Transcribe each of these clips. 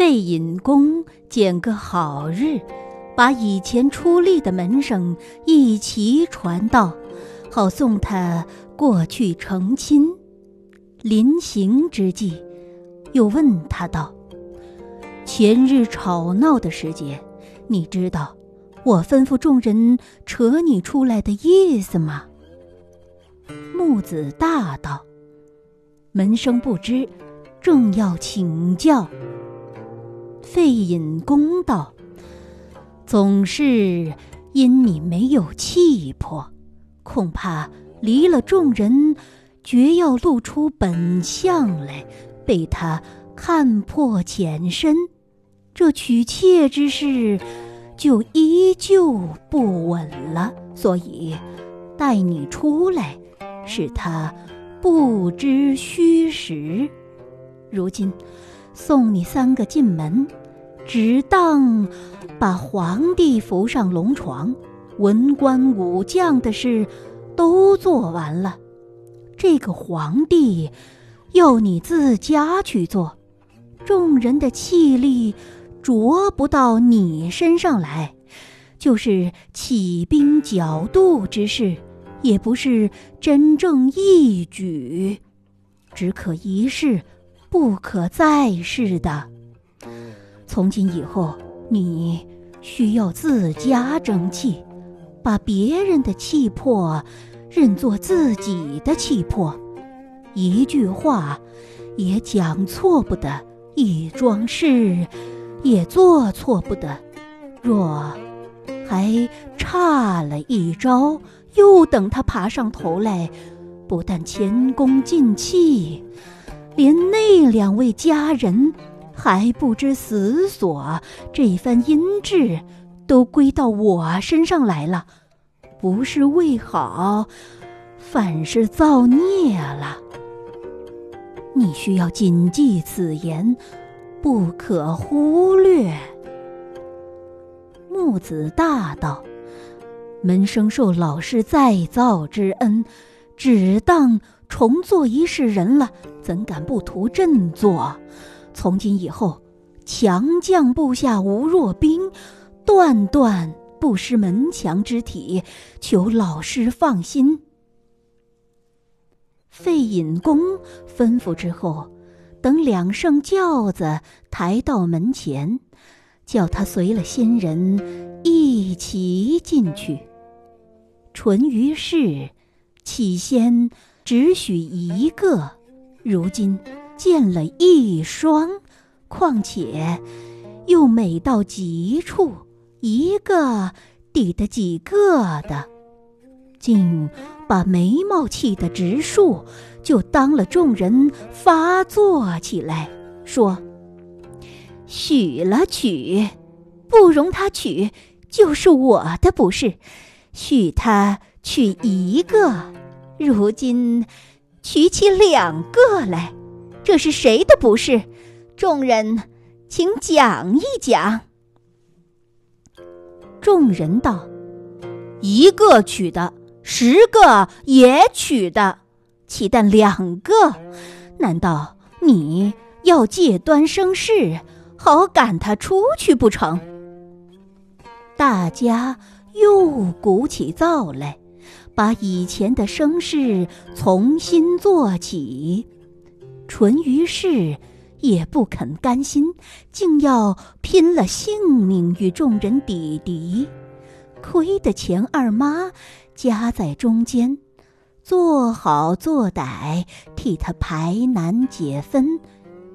费尹公拣个好日，把以前出力的门生一齐传到，好送他过去成亲。临行之际，又问他道：“前日吵闹的时节，你知道我吩咐众人扯你出来的意思吗？”木子大道：“门生不知，正要请教。”费尹公道：“总是因你没有气魄，恐怕离了众人，绝要露出本相来，被他看破浅深，这娶妾之事就依旧不稳了。所以带你出来，使他不知虚实。如今送你三个进门。”只当把皇帝扶上龙床，文官武将的事都做完了。这个皇帝要你自家去做，众人的气力着不到你身上来，就是起兵剿渡之事，也不是真正义举，只可一试，不可再试的。从今以后，你需要自家争气，把别人的气魄认作自己的气魄，一句话也讲错不得，一桩事也做错不得。若还差了一招，又等他爬上头来，不但前功尽弃，连那两位佳人。还不知死所，这番阴质都归到我身上来了，不是为好，反是造孽了。你需要谨记此言，不可忽略。木子大道，门生受老师再造之恩，只当重做一世人了，怎敢不图振作？从今以后，强将部下无弱兵，断断不失门墙之体。求老师放心。费尹公吩咐之后，等两圣轿子抬到门前，叫他随了新人一起进去。淳于氏起先只许一个，如今。见了一双，况且又美到极处，一个抵得几个的，竟把眉毛气得直竖，就当了众人发作起来，说：“许了娶，不容他娶，就是我的不是；许他娶一个，如今娶起两个来。”这是谁的不是？众人，请讲一讲。众人道：“一个娶的，十个也娶的，岂但两个？难道你要借端生事，好赶他出去不成？”大家又鼓起噪来，把以前的声势重新做起。淳于氏也不肯甘心，竟要拼了性命与众人抵敌。亏得钱二妈夹在中间，做好做歹，替他排难解纷，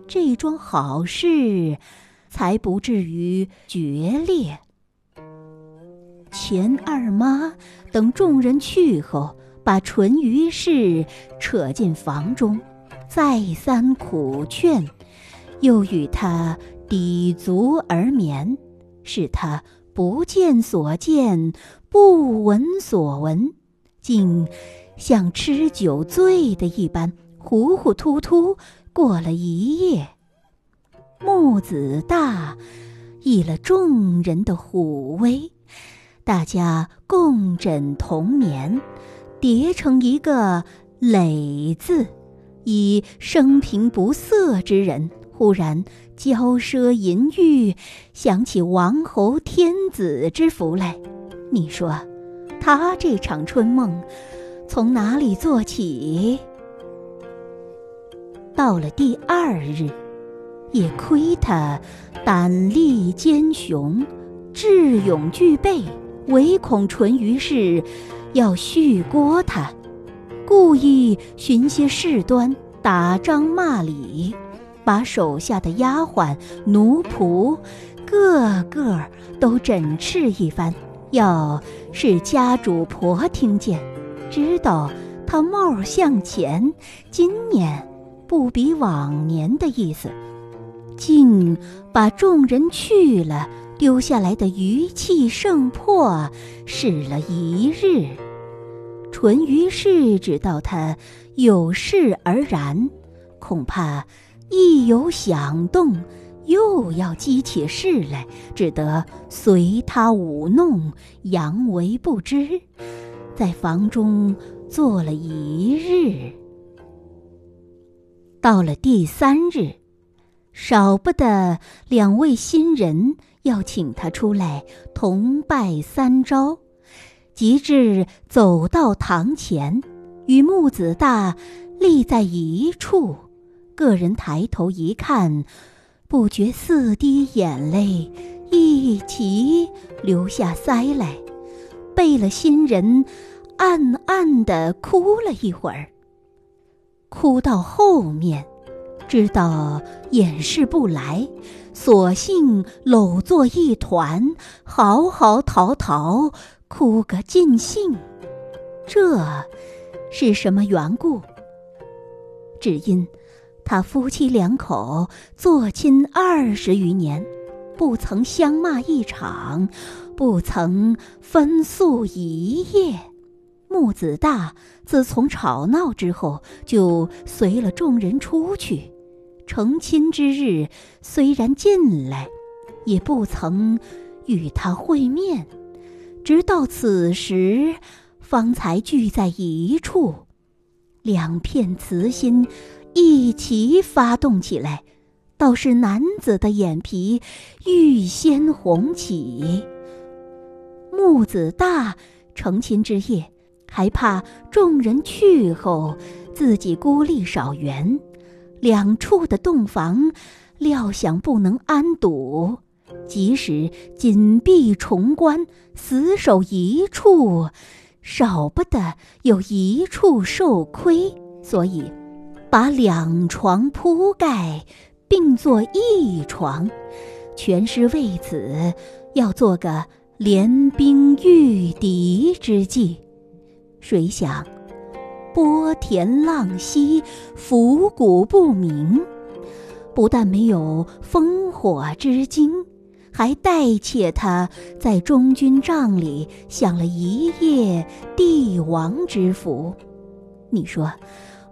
这桩好事才不至于决裂。钱二妈等众人去后，把淳于氏扯进房中。再三苦劝，又与他抵足而眠，使他不见所见，不闻所闻，竟像吃酒醉的一般，糊糊涂涂过了一夜。木子大依了众人的虎威，大家共枕同眠，叠成一个垒字。以生平不色之人忽然骄奢淫欲，想起王侯天子之福来。你说，他这场春梦，从哪里做起？到了第二日，也亏他胆力坚雄，智勇俱备，唯恐淳于氏要续郭他，故意寻些事端，打张骂李。把手下的丫鬟、奴仆，个个都整斥一番。要是家主婆听见，知道他貌向前，今年不比往年的意思，竟把众人去了，丢下来的余气盛破，使了一日。淳于氏知道他有事而然，恐怕。一有响动，又要激起事来，只得随他舞弄，佯为不知，在房中坐了一日。到了第三日，少不得两位新人要请他出来同拜三朝，及至走到堂前，与木子大立在一处。个人抬头一看，不觉四滴眼泪一齐流下腮来，背了新人，暗暗的哭了一会儿。哭到后面，知道掩饰不来，索性搂作一团，嚎嚎啕啕哭个尽兴。这是什么缘故？只因。他夫妻两口做亲二十余年，不曾相骂一场，不曾分宿一夜。木子大自从吵闹之后，就随了众人出去。成亲之日，虽然进来，也不曾与他会面。直到此时，方才聚在一处，两片慈心。一齐发动起来，倒是男子的眼皮预先红起。木子大成亲之夜，还怕众人去后，自己孤立少园，两处的洞房，料想不能安堵，即使紧闭重关，死守一处，少不得有一处受亏，所以。把两床铺盖并作一床，全是为此要做个联兵御敌之计。谁想波田浪溪，伏谷不明，不但没有烽火之惊，还代妾他在中军帐里享了一夜帝王之福。你说？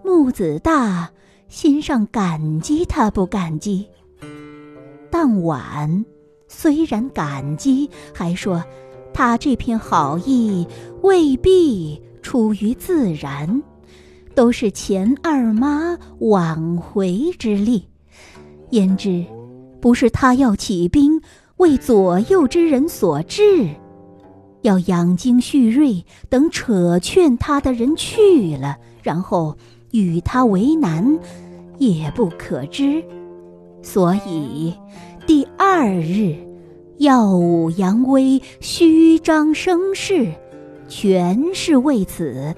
木子大心上感激他不感激？当晚虽然感激，还说他这片好意未必出于自然，都是钱二妈挽回之力。焉知不是他要起兵为左右之人所制，要养精蓄锐等扯劝他的人去了，然后。与他为难，也不可知，所以第二日耀武扬威、虚张声势，全是为此，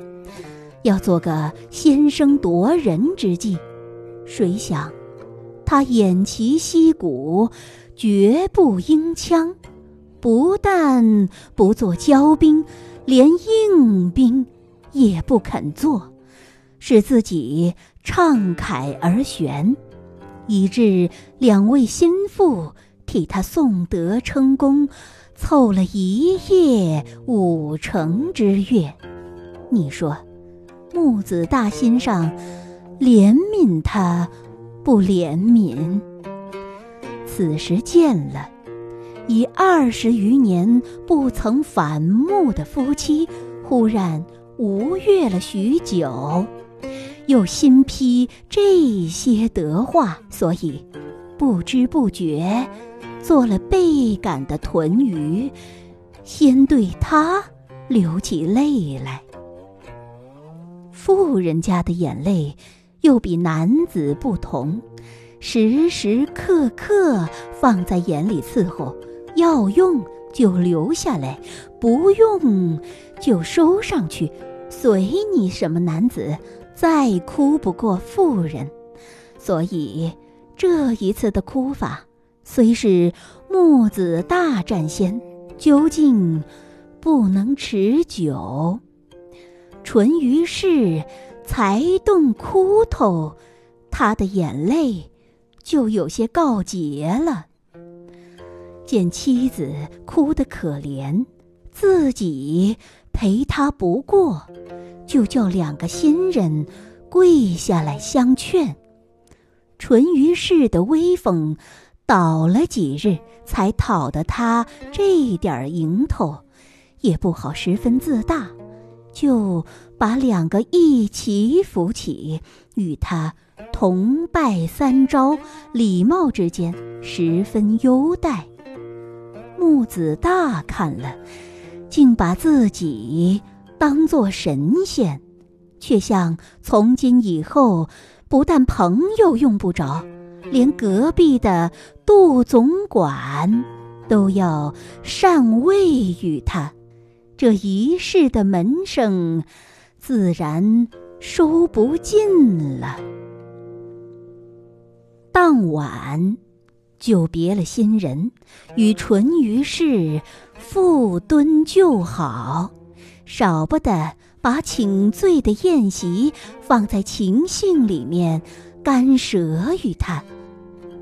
要做个先声夺人之计。谁想他偃旗息鼓，绝不应枪，不但不做骄兵，连硬兵也不肯做。使自己畅凯而悬，以致两位心腹替他颂德称功，凑了一夜五成之月。你说，木子大心上怜悯他，不怜悯？此时见了，已二十余年不曾反目的夫妻，忽然无悦了许久。又新批这些德话，所以不知不觉做了倍感的豚鱼，先对他流起泪来。富人家的眼泪又比男子不同，时时刻刻放在眼里伺候，要用就留下来，不用就收上去，随你什么男子再哭不过妇人。所以这一次的哭法，虽是木子大战先，究竟不能持久。淳于是才动哭头，他的眼泪就有些告竭了。见妻子哭得可怜，自己陪他不过，就叫两个新人跪下来相劝。淳于氏的威风倒了几日，才讨得他这点儿蝇头，也不好十分自大。就把两个一起扶起，与他同拜三朝，礼貌之间十分优待。木子大看了，竟把自己当作神仙，却像从今以后，不但朋友用不着，连隔壁的杜总管都要禅位与他。这一世的门生，自然收不尽了。当晚就别了新人，与淳于氏复敦旧好，少不得把请罪的宴席放在情兴里面干舌与他。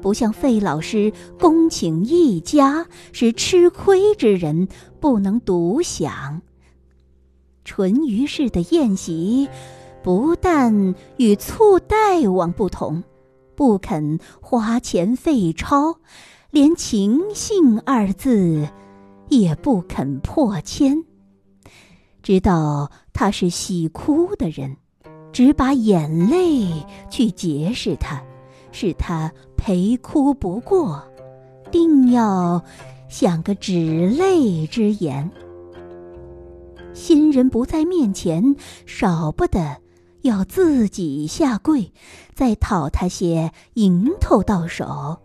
不像费老师恭请一家，是吃亏之人不能独享。淳于氏的宴席，不但与醋大王不同，不肯花钱费钞，连情信二字也不肯破千。知道他是喜哭的人，只把眼泪去结识他。使他陪哭不过，定要想个止泪之言。新人不在面前，少不得要自己下跪，再讨他些蝇头到手，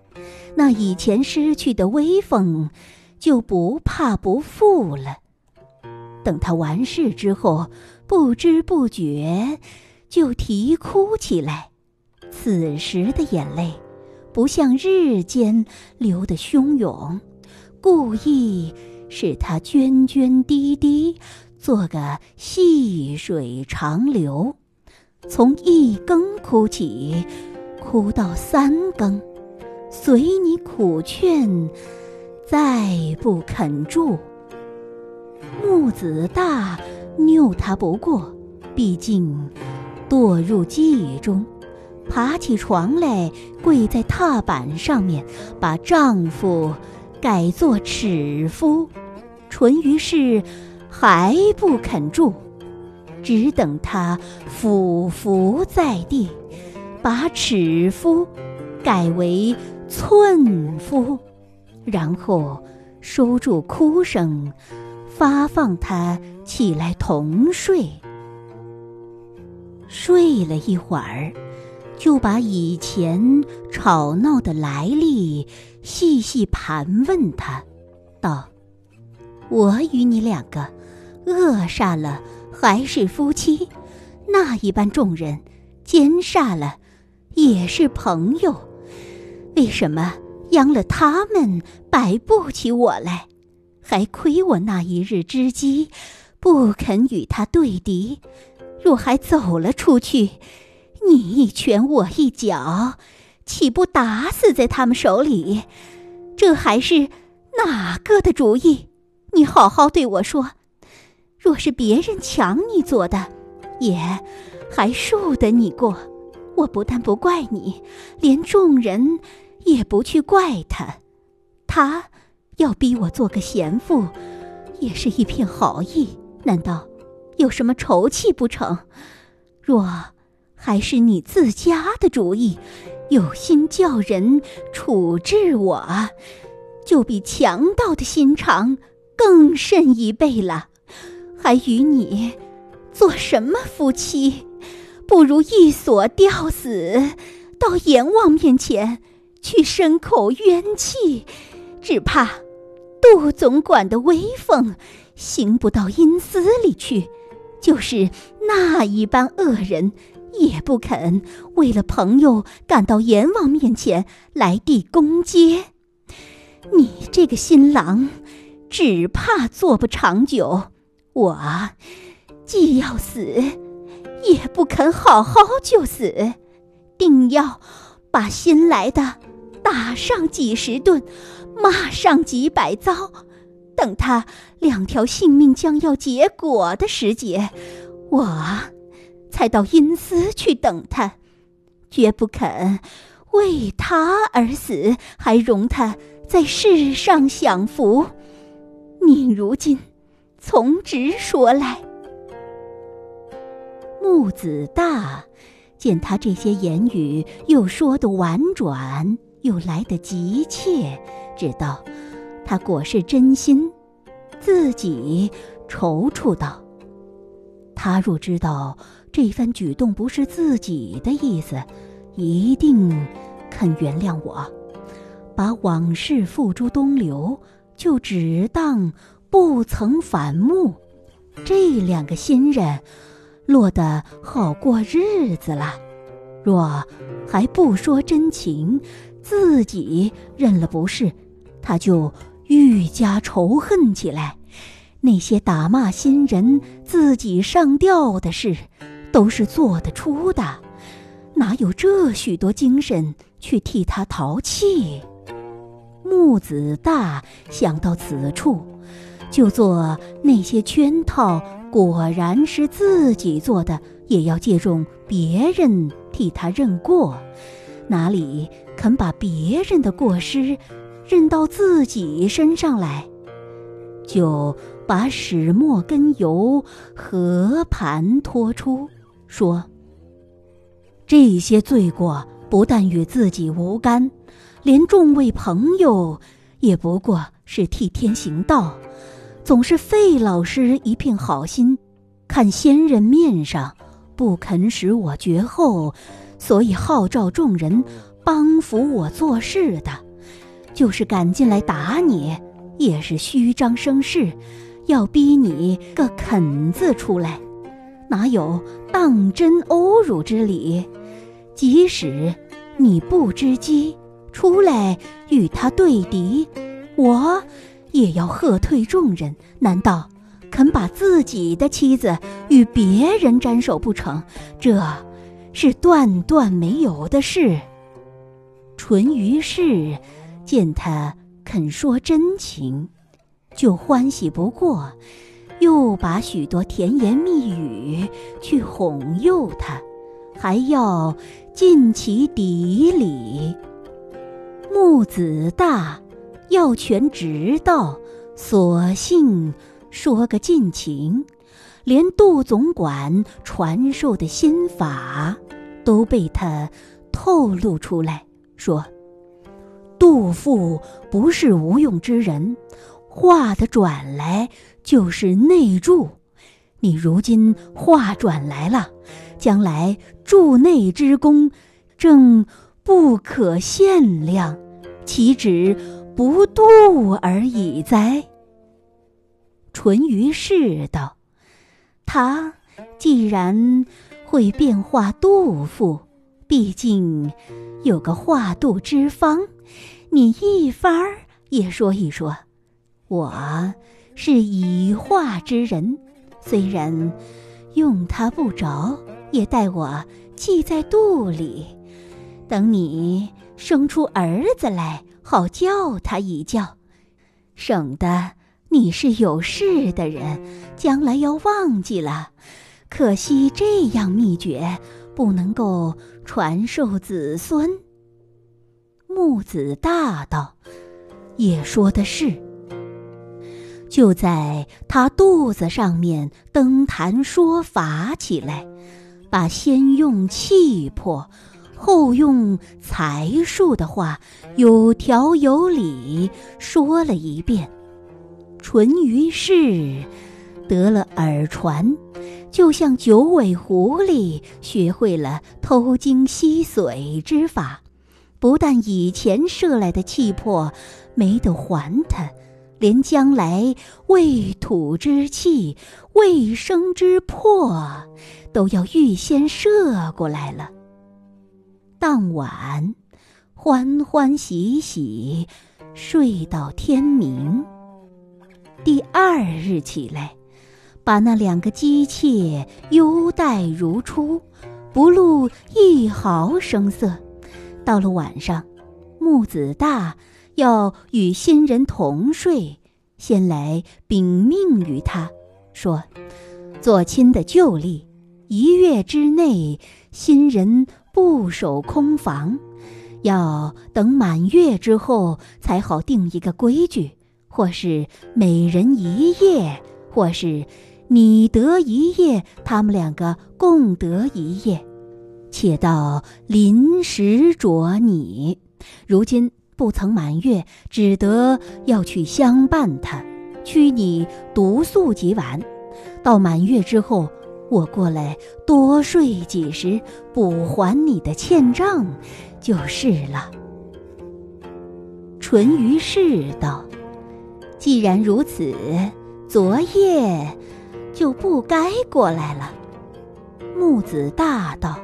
那以前失去的威风就不怕不复了。等他完事之后，不知不觉就啼哭起来。此时的眼泪，不像日间流得汹涌，故意使它涓涓滴滴，做个细水长流，从一更哭起，哭到三更，随你苦劝，再不肯住。木子大拗他不过，毕竟堕入记忆中。爬起床来，跪在踏板上面，把丈夫改作尺夫。淳于氏还不肯住，只等他俯伏在地，把尺夫改为寸夫，然后收住哭声，发放他起来同睡。睡了一会儿。就把以前吵闹的来历细细盘问他，道：“我与你两个恶煞了，还是夫妻；那一般众人奸煞了，也是朋友。为什么央了他们摆不起我来？还亏我那一日之机，不肯与他对敌。若还走了出去。”你一拳我一脚，岂不打死在他们手里？这还是哪个的主意？你好好对我说。若是别人抢你做的，也还恕得你过。我不但不怪你，连众人也不去怪他。他要逼我做个贤妇，也是一片好意。难道有什么仇气不成？若……还是你自家的主意，有心叫人处置我，就比强盗的心肠更甚一倍了。还与你做什么夫妻？不如一锁吊死，到阎王面前去申口冤气。只怕杜总管的威风行不到阴司里去，就是那一般恶人，也不肯为了朋友赶到阎王面前来递公阶。你这个新郎，只怕做不长久。我既要死，也不肯好好就死，定要把新来的打上几十顿，骂上几百遭。等他两条性命将要结果的时节，我才到阴司去等他，绝不肯为他而死，还容他在世上享福。你如今。从直说来，木子大见他这些言语又说得婉转，又来得急切，知道他果是真心，自己踌躇道：“他若知道这番举动不是自己的意思，一定肯原谅我，把往事付诸东流，就只当。”不曾反目，这两个新人落得好过日子了。若还不说真情，自己认了不是，他就愈加仇恨起来。那些打骂新人、自己上吊的事，都是做得出的，哪有这许多精神去替他淘气？木子大想到此处。就做那些圈套，果然是自己做的，也要借重别人替他认过，哪里肯把别人的过失认到自己身上来？就把始末根由和盘托出，说这些罪过不但与自己无干，连众位朋友也不过是替天行道。总是费老师一片好心，看先人面上不肯使我绝后，所以号召众人帮扶我做事的，就是赶进来打你，也是虚张声势，要逼你个肯字出来，哪有当真侮辱之理？即使你不知机，出来与他对敌，我。也要喝退众人？难道肯把自己的妻子与别人沾手不成？这是断断没有的事。淳于氏见他肯说真情，就欢喜不过，又把许多甜言蜜语去哄诱他，还要尽其底里。木子大。要权直道，索性说个尽情，连杜总管传授的心法都被他透露出来，说：“杜父不是无用之人，话的转来就是内助。你如今话转来了，将来助内之功，正不可限量，岂止？”不渡而已哉。淳于是道：“他既然会变化杜甫，毕竟有个化杜之方，你一番儿也说一说。我是以化之人，虽然用他不着，也待我记在肚里，等你生出儿子来。”好叫他一叫，省得你是有事的人，将来要忘记了。可惜这样秘诀不能够传授子孙。木子大道也说的是，就在他肚子上面登坛说法起来，把先用气魄，后用才术的话，有条有理说了一遍。淳于氏得了耳传，就像九尾狐狸学会了偷精吸髓之法，不但以前射来的气魄没得还他。连将来未吐之气、未生之魄，都要预先射过来了。当晚，欢欢喜喜睡到天明。第二日起来，把那两个姬妾优待如初，不露一毫声色。到了晚上，木子大。要与新人同睡，先来禀命于他，说：“做亲的旧例，一月之内，新人不守空房，要等满月之后才好定一个规矩，或是每人一夜，或是你得一夜，他们两个共得一夜，且到临时着你。如今。”不曾满月，只得要去相伴他，屈你独宿几晚。到满月之后，我过来多睡几时，补还你的欠账，就是了。淳于氏道：“既然如此，昨夜就不该过来了。”木子大道：“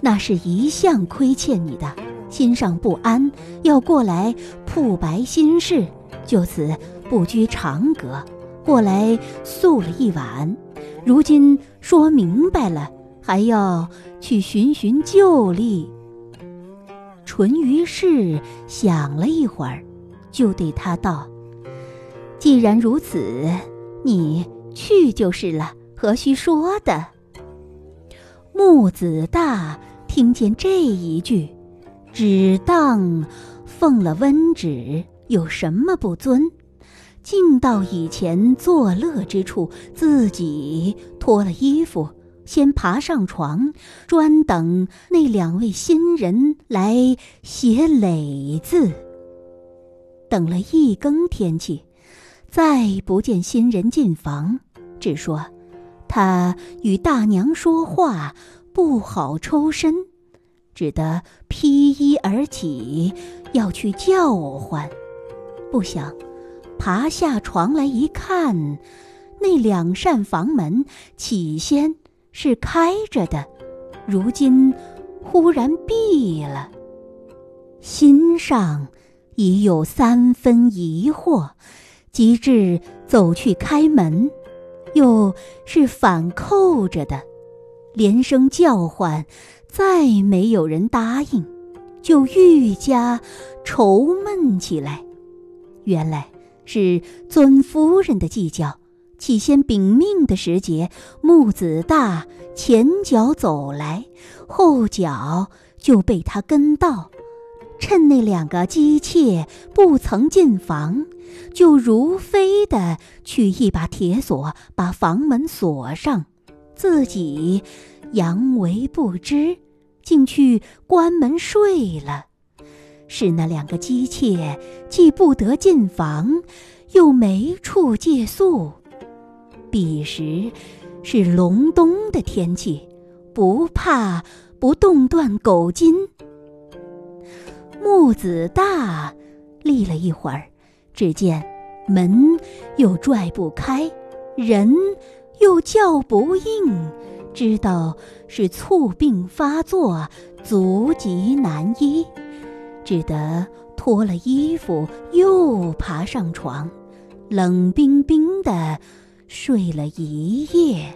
那是一向亏欠你的。”心上不安，要过来铺白心事，就此不拘长阁，过来宿了一晚。如今说明白了，还要去寻寻旧例。淳于氏想了一会儿，就对他道：“既然如此，你去就是了，何须说的？”木子大听见这一句。只当奉了温旨，有什么不尊？竟到以前作乐之处，自己脱了衣服，先爬上床，专等那两位新人来写垒字。等了一更天气，再不见新人进房，只说他与大娘说话不好抽身。只得披衣而起，要去叫唤。不想爬下床来一看，那两扇房门起先是开着的，如今忽然闭了。心上已有三分疑惑，即至走去开门，又是反扣着的，连声叫唤。再没有人答应，就愈加愁闷起来。原来是尊夫人的计较。起先禀命的时节，木子大前脚走来，后脚就被他跟到。趁那两个姬妾不曾进房，就如飞的取一把铁锁，把房门锁上，自己。佯为不知，竟去关门睡了。是那两个姬妾，既不得进房，又没处借宿。彼时是隆冬的天气，不怕不冻断狗筋。木子大立了一会儿，只见门又拽不开，人又叫不应。知道是猝病发作，足疾难医，只得脱了衣服，又爬上床，冷冰冰的睡了一夜。